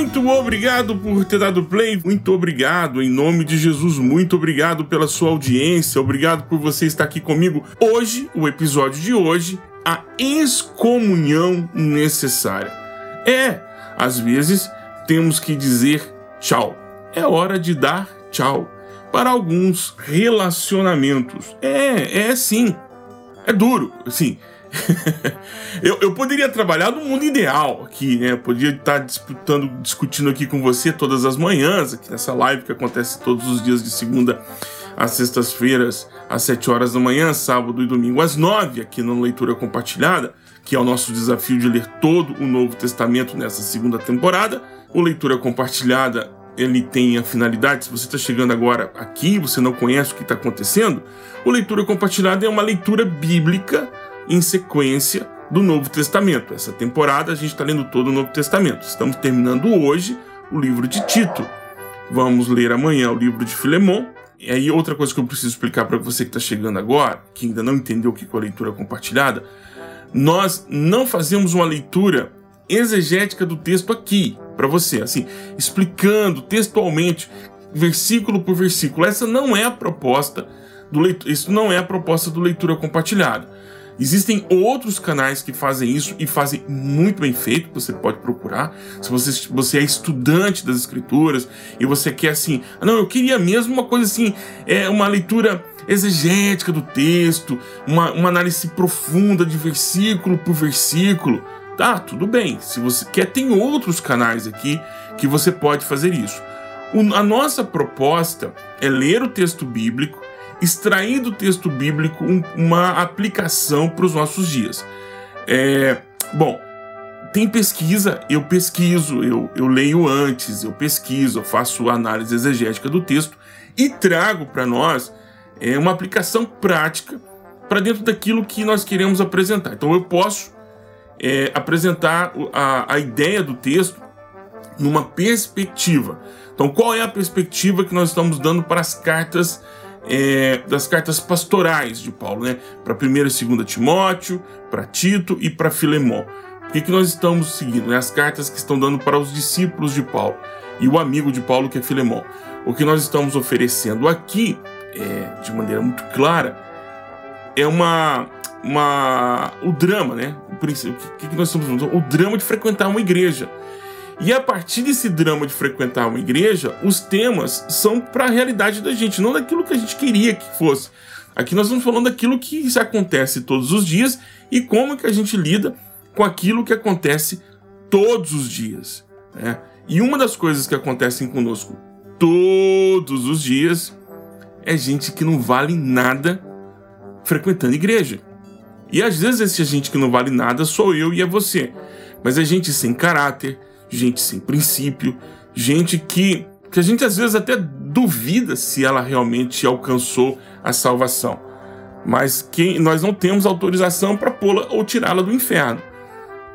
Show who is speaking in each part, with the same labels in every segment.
Speaker 1: Muito obrigado por ter dado play, muito obrigado em nome de Jesus, muito obrigado pela sua audiência, obrigado por você estar aqui comigo. Hoje, o episódio de hoje, a excomunhão necessária. É, às vezes temos que dizer tchau. É hora de dar tchau para alguns relacionamentos. É, é sim. É duro, assim. eu, eu poderia trabalhar no mundo ideal aqui, né? Eu poderia estar disputando, discutindo aqui com você todas as manhãs, aqui nessa live que acontece todos os dias de segunda às sextas-feiras, às 7 horas da manhã, sábado e domingo às 9, aqui na Leitura Compartilhada, que é o nosso desafio de ler todo o Novo Testamento nessa segunda temporada. O Leitura Compartilhada ele tem a finalidade, se você está chegando agora aqui, você não conhece o que está acontecendo, o Leitura Compartilhada é uma leitura bíblica em sequência do Novo Testamento. Essa temporada a gente está lendo todo o Novo Testamento. Estamos terminando hoje o livro de Tito. Vamos ler amanhã o livro de Filemon. E aí, outra coisa que eu preciso explicar para você que está chegando agora, que ainda não entendeu o que é a leitura compartilhada, nós não fazemos uma leitura exegética do texto aqui para você, assim, explicando textualmente, versículo por versículo. Essa não é a proposta do leitura, isso não é a proposta do leitura compartilhada. Existem outros canais que fazem isso e fazem muito bem feito, você pode procurar. Se você, você é estudante das escrituras e você quer assim, ah, não, eu queria mesmo uma coisa assim, é uma leitura exegética do texto, uma, uma análise profunda de versículo por versículo. Tá, tudo bem. Se você quer, tem outros canais aqui que você pode fazer isso. O, a nossa proposta é ler o texto bíblico extrair do texto bíblico um, uma aplicação para os nossos dias. É, bom, tem pesquisa, eu pesquiso, eu, eu leio antes, eu pesquiso, eu faço análise exegética do texto e trago para nós é, uma aplicação prática para dentro daquilo que nós queremos apresentar. Então eu posso é, apresentar a, a ideia do texto numa perspectiva. Então, qual é a perspectiva que nós estamos dando para as cartas é, das cartas pastorais de Paulo, né? Para 1 e 2 Timóteo, para Tito e para Filemão. O que, que nós estamos seguindo? Né? As cartas que estão dando para os discípulos de Paulo e o amigo de Paulo, que é Filemão. O que nós estamos oferecendo aqui, é, de maneira muito clara, é uma, uma o drama, né? O, o que, que nós estamos O drama de frequentar uma igreja. E a partir desse drama de frequentar uma igreja, os temas são para a realidade da gente, não daquilo que a gente queria que fosse. Aqui nós estamos falando daquilo que acontece todos os dias e como que a gente lida com aquilo que acontece todos os dias. Né? E uma das coisas que acontecem conosco todos os dias é gente que não vale nada frequentando igreja. E às vezes esse gente que não vale nada sou eu e é você. Mas é gente sem caráter, gente sem princípio, gente que, que a gente às vezes até duvida se ela realmente alcançou a salvação. Mas que nós não temos autorização para pô-la ou tirá-la do inferno.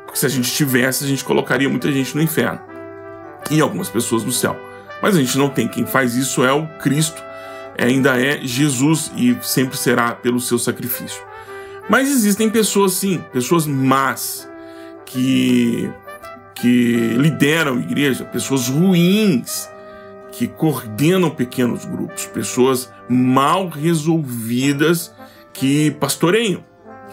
Speaker 1: Porque se a gente tivesse, a gente colocaria muita gente no inferno e algumas pessoas no céu. Mas a gente não tem. Quem faz isso é o Cristo, ainda é Jesus e sempre será pelo seu sacrifício. Mas existem pessoas sim, pessoas más, que que lideram a igreja, pessoas ruins que coordenam pequenos grupos, pessoas mal resolvidas que pastoreiam.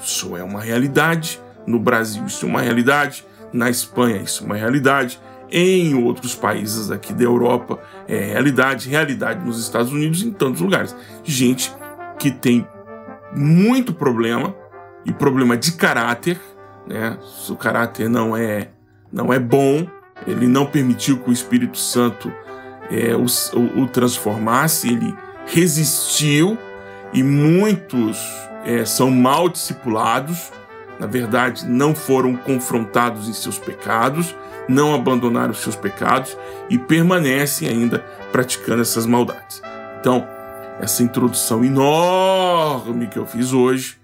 Speaker 1: Isso é uma realidade no Brasil, isso é uma realidade na Espanha, isso é uma realidade em outros países aqui da Europa, é realidade, realidade nos Estados Unidos, em tantos lugares. Gente que tem muito problema e problema de caráter, né? Se o caráter não é não é bom, ele não permitiu que o Espírito Santo é, o, o, o, transformasse, ele resistiu e muitos é, são mal discipulados, na verdade, não foram confrontados em seus pecados, não abandonaram os seus pecados e permanecem ainda praticando essas maldades. Então, essa introdução enorme que eu fiz hoje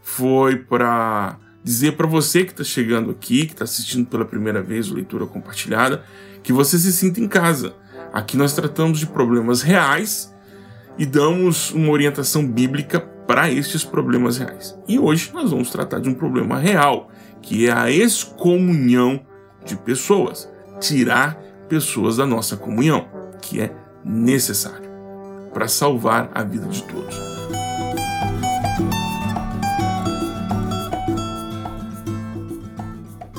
Speaker 1: foi para dizer para você que está chegando aqui, que está assistindo pela primeira vez o Leitura Compartilhada, que você se sinta em casa. Aqui nós tratamos de problemas reais e damos uma orientação bíblica para estes problemas reais. E hoje nós vamos tratar de um problema real, que é a excomunhão de pessoas. Tirar pessoas da nossa comunhão, que é necessário para salvar a vida de todos.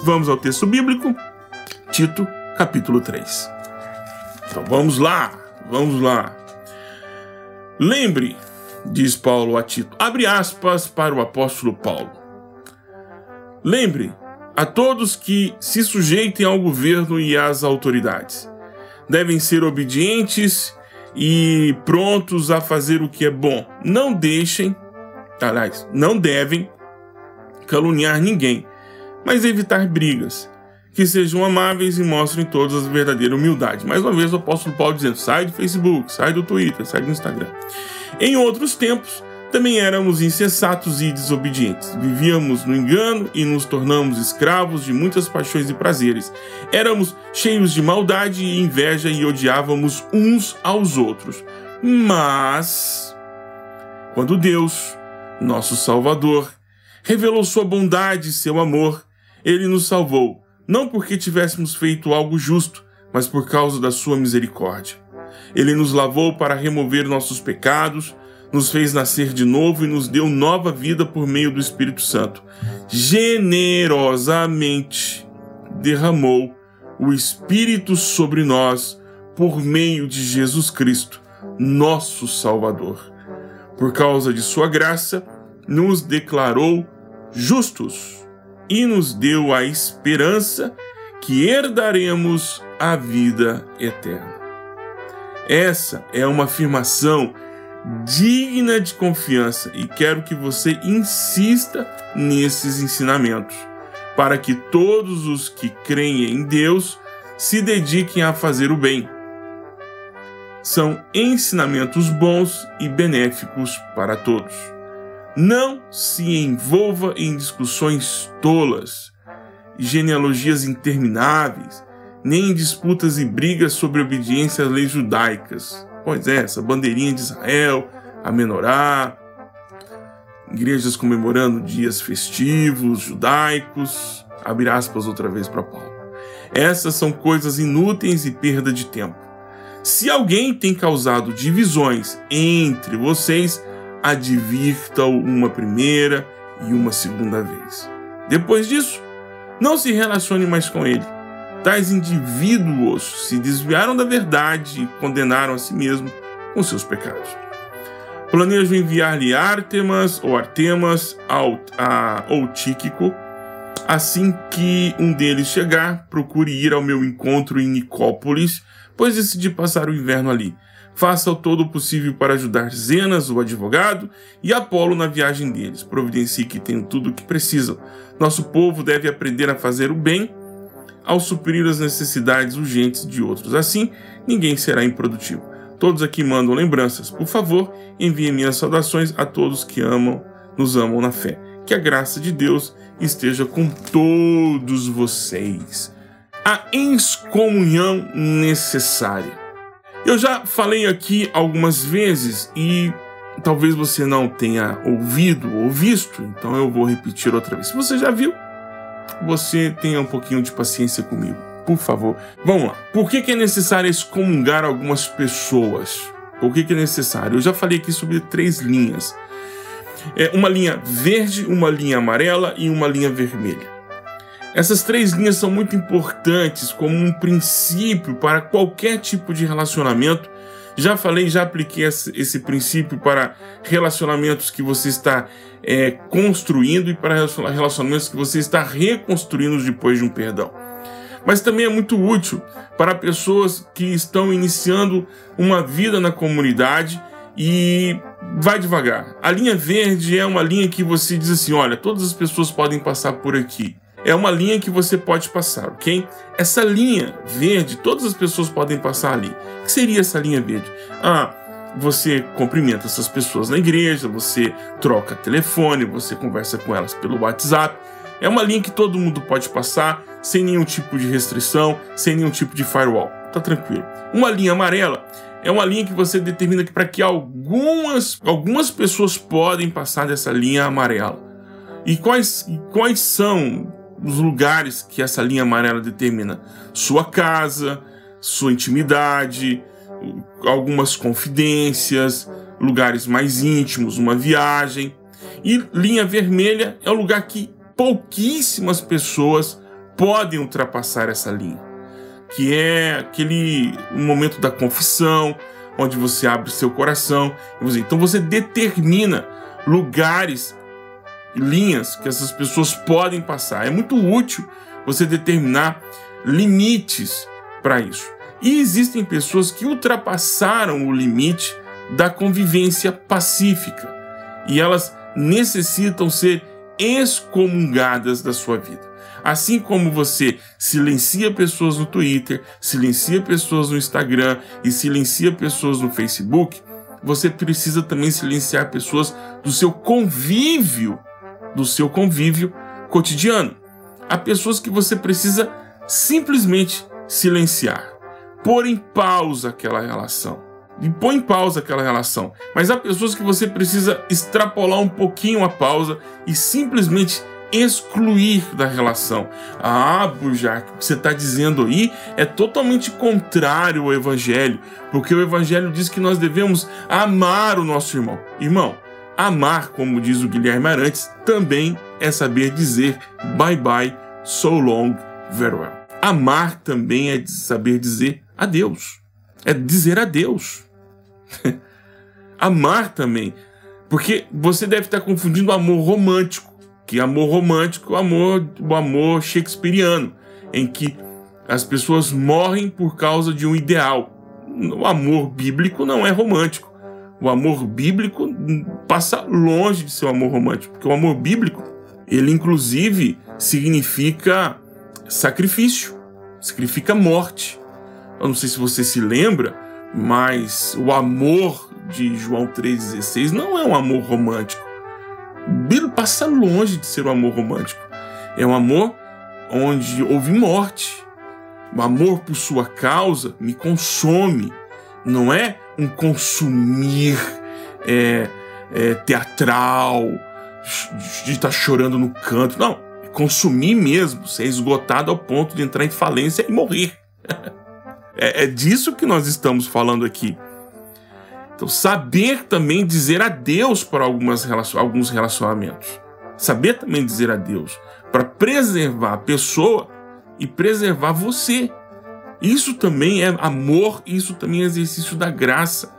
Speaker 1: Vamos ao texto bíblico, Tito, capítulo 3. Então vamos lá, vamos lá. Lembre, diz Paulo a Tito, abre aspas para o apóstolo Paulo. Lembre a todos que se sujeitem ao governo e às autoridades. Devem ser obedientes e prontos a fazer o que é bom. Não deixem, aliás, não devem caluniar ninguém, mas evitar brigas. Que sejam amáveis e mostrem todas a verdadeira humildade. Mais uma vez, o apóstolo Paulo dizendo: sai do Facebook, sai do Twitter, sai do Instagram. Em outros tempos, também éramos insensatos e desobedientes. Vivíamos no engano e nos tornamos escravos de muitas paixões e prazeres. Éramos cheios de maldade e inveja e odiávamos uns aos outros. Mas, quando Deus, nosso Salvador, revelou sua bondade e seu amor, ele nos salvou, não porque tivéssemos feito algo justo, mas por causa da sua misericórdia. Ele nos lavou para remover nossos pecados nos fez nascer de novo e nos deu nova vida por meio do Espírito Santo. Generosamente derramou o Espírito sobre nós por meio de Jesus Cristo, nosso Salvador. Por causa de Sua graça, nos declarou justos e nos deu a esperança que herdaremos a vida eterna. Essa é uma afirmação digna de confiança e quero que você insista nesses ensinamentos, para que todos os que creem em Deus se dediquem a fazer o bem. São ensinamentos bons e benéficos para todos. Não se envolva em discussões tolas, genealogias intermináveis, nem em disputas e brigas sobre obediência às leis judaicas Pois é, essa bandeirinha de Israel, a menorá, igrejas comemorando dias festivos, judaicos, abre aspas outra vez para Paulo. Essas são coisas inúteis e perda de tempo. Se alguém tem causado divisões entre vocês, advirta-o uma primeira e uma segunda vez. Depois disso, não se relacione mais com ele Tais indivíduos se desviaram da verdade e condenaram a si mesmos com seus pecados. Planejo enviar-lhe Artemas ou Artemas ao, a, ou Tíquico. Assim que um deles chegar, procure ir ao meu encontro em Nicópolis, pois decidi passar o inverno ali. Faça o todo possível para ajudar Zenas, o advogado, e Apolo na viagem deles. Providencie que tenham tudo o que precisam. Nosso povo deve aprender a fazer o bem ao suprir as necessidades urgentes de outros. Assim, ninguém será improdutivo. Todos aqui mandam lembranças. Por favor, enviem minhas saudações a todos que amam, nos amam na fé. Que a graça de Deus esteja com todos vocês. A excomunhão necessária. Eu já falei aqui algumas vezes e talvez você não tenha ouvido ou visto, então eu vou repetir outra vez. Se você já viu, você tenha um pouquinho de paciência comigo, por favor. Vamos lá. Por que, que é necessário excomungar algumas pessoas? Por que, que é necessário? Eu já falei aqui sobre três linhas. É uma linha verde, uma linha amarela e uma linha vermelha. Essas três linhas são muito importantes como um princípio para qualquer tipo de relacionamento já falei, já apliquei esse princípio para relacionamentos que você está é, construindo e para relacionamentos que você está reconstruindo depois de um perdão. Mas também é muito útil para pessoas que estão iniciando uma vida na comunidade e vai devagar. A linha verde é uma linha que você diz assim: olha, todas as pessoas podem passar por aqui é uma linha que você pode passar, ok? Essa linha verde, todas as pessoas podem passar ali. O que seria essa linha verde? Ah, você cumprimenta essas pessoas na igreja, você troca telefone, você conversa com elas pelo WhatsApp. É uma linha que todo mundo pode passar sem nenhum tipo de restrição, sem nenhum tipo de firewall. Tá tranquilo. Uma linha amarela é uma linha que você determina que para que algumas, algumas pessoas podem passar dessa linha amarela. E quais, quais são os lugares que essa linha amarela determina. Sua casa, sua intimidade, algumas confidências, lugares mais íntimos, uma viagem. E linha vermelha é o lugar que pouquíssimas pessoas podem ultrapassar essa linha, que é aquele momento da confissão, onde você abre seu coração. Então você determina lugares, linhas que essas pessoas podem passar. É muito útil você determinar limites para isso. E existem pessoas que ultrapassaram o limite da convivência pacífica e elas necessitam ser excomungadas da sua vida. Assim como você silencia pessoas no Twitter, silencia pessoas no Instagram e silencia pessoas no Facebook, você precisa também silenciar pessoas do seu convívio, do seu convívio cotidiano. Há pessoas que você precisa simplesmente silenciar, pôr em pausa aquela relação. E põe em pausa aquela relação. Mas há pessoas que você precisa extrapolar um pouquinho a pausa e simplesmente excluir da relação. Ah, Burjac, o que você está dizendo aí é totalmente contrário ao Evangelho, porque o Evangelho diz que nós devemos amar o nosso irmão. Irmão, amar, como diz o Guilherme Arantes, também é saber dizer bye bye, so long, very well. Amar também é saber dizer adeus. É dizer adeus. Amar também. Porque você deve estar confundindo amor romântico, que amor romântico é o amor, o amor shakespeariano, em que as pessoas morrem por causa de um ideal. O amor bíblico não é romântico. O amor bíblico passa longe de ser um amor romântico, porque o amor bíblico, ele inclusive significa sacrifício, significa morte. Eu não sei se você se lembra, mas o amor de João 3,16 não é um amor romântico. Bíblia passa longe de ser um amor romântico. É um amor onde houve morte. O amor por sua causa me consome. Não é um consumir é, é, teatral, de estar chorando no canto. Não, é consumir mesmo, ser esgotado ao ponto de entrar em falência e morrer. É, é disso que nós estamos falando aqui. Então, saber também dizer adeus para algumas relacion alguns relacionamentos. Saber também dizer adeus para preservar a pessoa e preservar você. Isso também é amor, isso também é exercício da graça.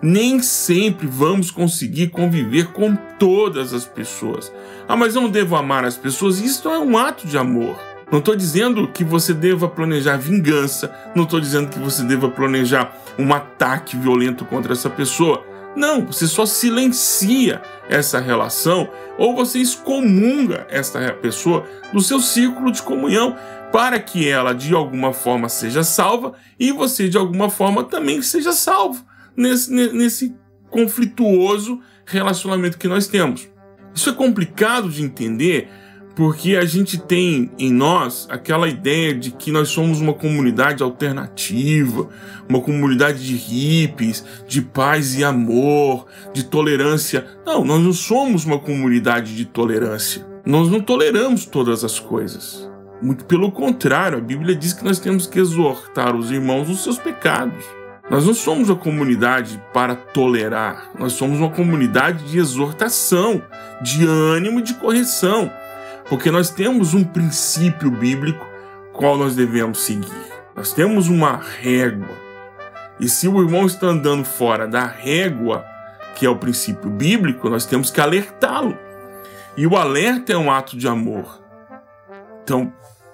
Speaker 1: Nem sempre vamos conseguir conviver com todas as pessoas. Ah, mas eu não devo amar as pessoas? Isso é um ato de amor. Não estou dizendo que você deva planejar vingança, não estou dizendo que você deva planejar um ataque violento contra essa pessoa. Não, você só silencia essa relação ou você excomunga essa pessoa do seu círculo de comunhão para que ela de alguma forma seja salva e você de alguma forma também seja salvo nesse, nesse conflituoso relacionamento que nós temos. Isso é complicado de entender porque a gente tem em nós aquela ideia de que nós somos uma comunidade alternativa, uma comunidade de hippies, de paz e amor, de tolerância. Não, nós não somos uma comunidade de tolerância. Nós não toleramos todas as coisas. Muito pelo contrário, a Bíblia diz que nós temos que exortar os irmãos nos seus pecados. Nós não somos uma comunidade para tolerar, nós somos uma comunidade de exortação, de ânimo e de correção. Porque nós temos um princípio bíblico qual nós devemos seguir. Nós temos uma régua. E se o irmão está andando fora da régua, que é o princípio bíblico, nós temos que alertá-lo. E o alerta é um ato de amor. Então,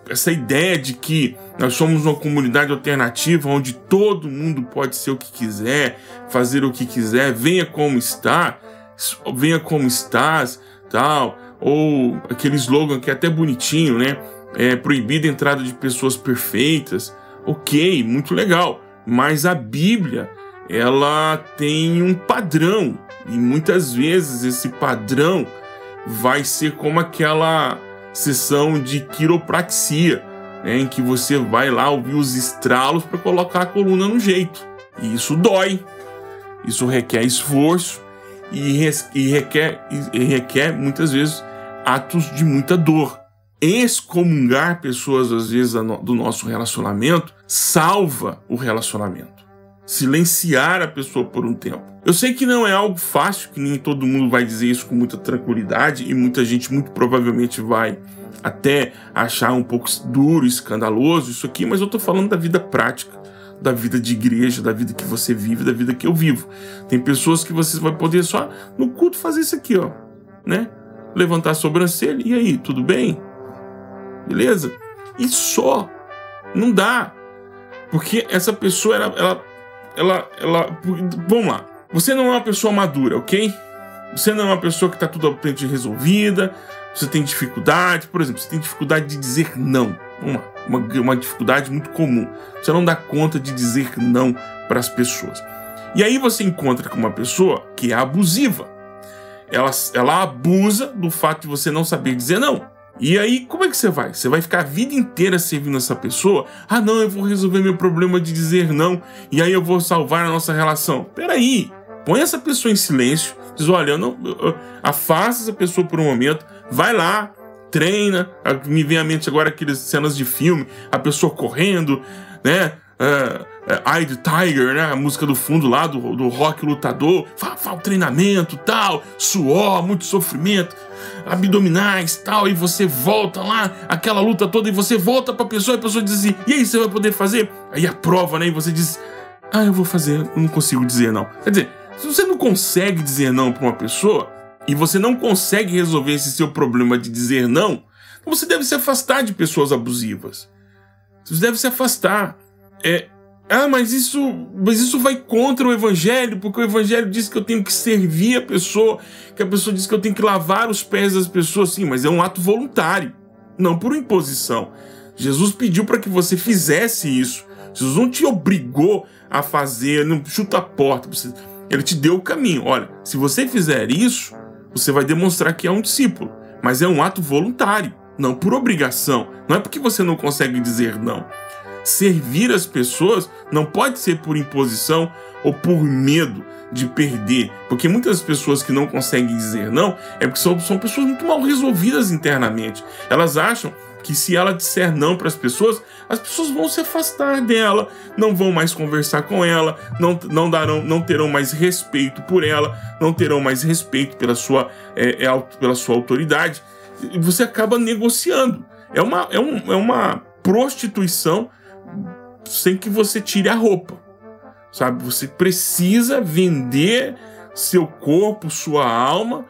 Speaker 1: essa ideia de que nós somos uma comunidade alternativa onde todo mundo pode ser o que quiser, fazer o que quiser, venha como está, venha como estás, tal ou aquele slogan que é até bonitinho, né? É proibida a entrada de pessoas perfeitas. Ok, muito legal. Mas a Bíblia, ela tem um padrão. E muitas vezes esse padrão vai ser como aquela sessão de quiropraxia, né, em que você vai lá ouvir os estralos para colocar a coluna no jeito. E isso dói, isso requer esforço e, requer, e requer muitas vezes atos de muita dor. excomungar pessoas, às vezes, do nosso relacionamento, salva o relacionamento. Silenciar a pessoa por um tempo. Eu sei que não é algo fácil, que nem todo mundo vai dizer isso com muita tranquilidade, e muita gente muito provavelmente vai até achar um pouco duro, escandaloso isso aqui, mas eu tô falando da vida prática, da vida de igreja, da vida que você vive, da vida que eu vivo. Tem pessoas que você vai poder só no culto fazer isso aqui, ó, né? Levantar a sobrancelha, e aí, tudo bem? Beleza? E só. Não dá. Porque essa pessoa, ela, ela, ela, ela, vamos lá. Você não é uma pessoa madura, ok? Você não é uma pessoa que está tudo de resolvida, você tem dificuldade, por exemplo, você tem dificuldade de dizer não. Uma, uma, uma dificuldade muito comum. Você não dá conta de dizer não para as pessoas. E aí você encontra com uma pessoa que é abusiva. Ela, ela abusa do fato de você não saber dizer não. E aí, como é que você vai? Você vai ficar a vida inteira servindo essa pessoa? Ah, não, eu vou resolver meu problema de dizer não, e aí eu vou salvar a nossa relação. Peraí, põe essa pessoa em silêncio, diz: olha, eu não. Eu, eu, afasta essa pessoa por um momento, vai lá, treina. Me vem à mente agora aquelas cenas de filme, a pessoa correndo, né? Uh, uh, the Tiger, né? A música do fundo lá do, do rock lutador. Fala, fala treinamento, tal, suor, muito sofrimento, abdominais, tal. E você volta lá, aquela luta toda, e você volta pra pessoa, e a pessoa diz assim: e aí, você vai poder fazer? Aí a prova, né? E você diz: ah, eu vou fazer, eu não consigo dizer não. Quer dizer, se você não consegue dizer não pra uma pessoa, e você não consegue resolver esse seu problema de dizer não, você deve se afastar de pessoas abusivas. Você deve se afastar. É, ah, mas isso, mas isso vai contra o evangelho, porque o evangelho diz que eu tenho que servir a pessoa, que a pessoa diz que eu tenho que lavar os pés das pessoas, sim, mas é um ato voluntário, não por imposição. Jesus pediu para que você fizesse isso. Jesus não te obrigou a fazer, não chuta a porta. Ele te deu o caminho. Olha, se você fizer isso, você vai demonstrar que é um discípulo, mas é um ato voluntário, não por obrigação. Não é porque você não consegue dizer não. Servir as pessoas não pode ser por imposição ou por medo de perder, porque muitas pessoas que não conseguem dizer não é porque são, são pessoas muito mal resolvidas internamente. Elas acham que se ela disser não para as pessoas, as pessoas vão se afastar dela, não vão mais conversar com ela, não, não darão, não terão mais respeito por ela, não terão mais respeito pela sua, é, é, pela sua autoridade. E você acaba negociando. É uma, é, um, é uma prostituição sem que você tire a roupa. Sabe? Você precisa vender seu corpo, sua alma,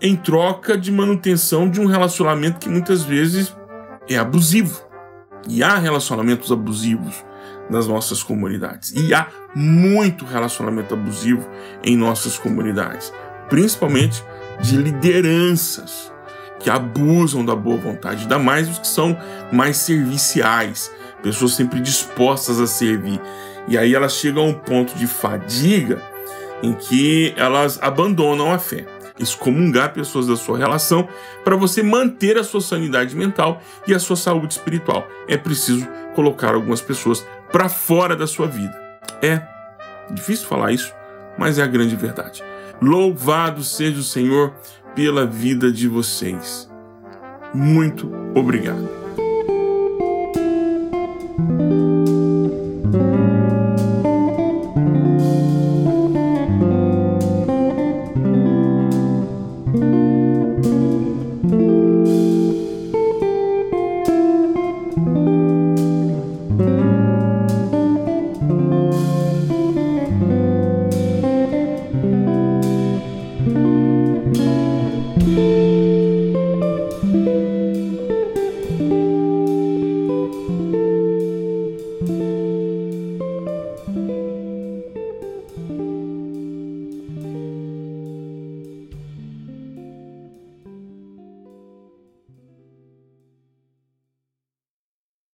Speaker 1: em troca de manutenção de um relacionamento que muitas vezes é abusivo. E há relacionamentos abusivos nas nossas comunidades. E há muito relacionamento abusivo em nossas comunidades, principalmente de lideranças que abusam da boa vontade, ainda mais os que são mais serviciais, pessoas sempre dispostas a servir. E aí elas chegam a um ponto de fadiga em que elas abandonam a fé excomungar pessoas da sua relação para você manter a sua sanidade mental e a sua saúde espiritual. É preciso colocar algumas pessoas para fora da sua vida. É difícil falar isso, mas é a grande verdade. Louvado seja o Senhor pela vida de vocês. Muito obrigado.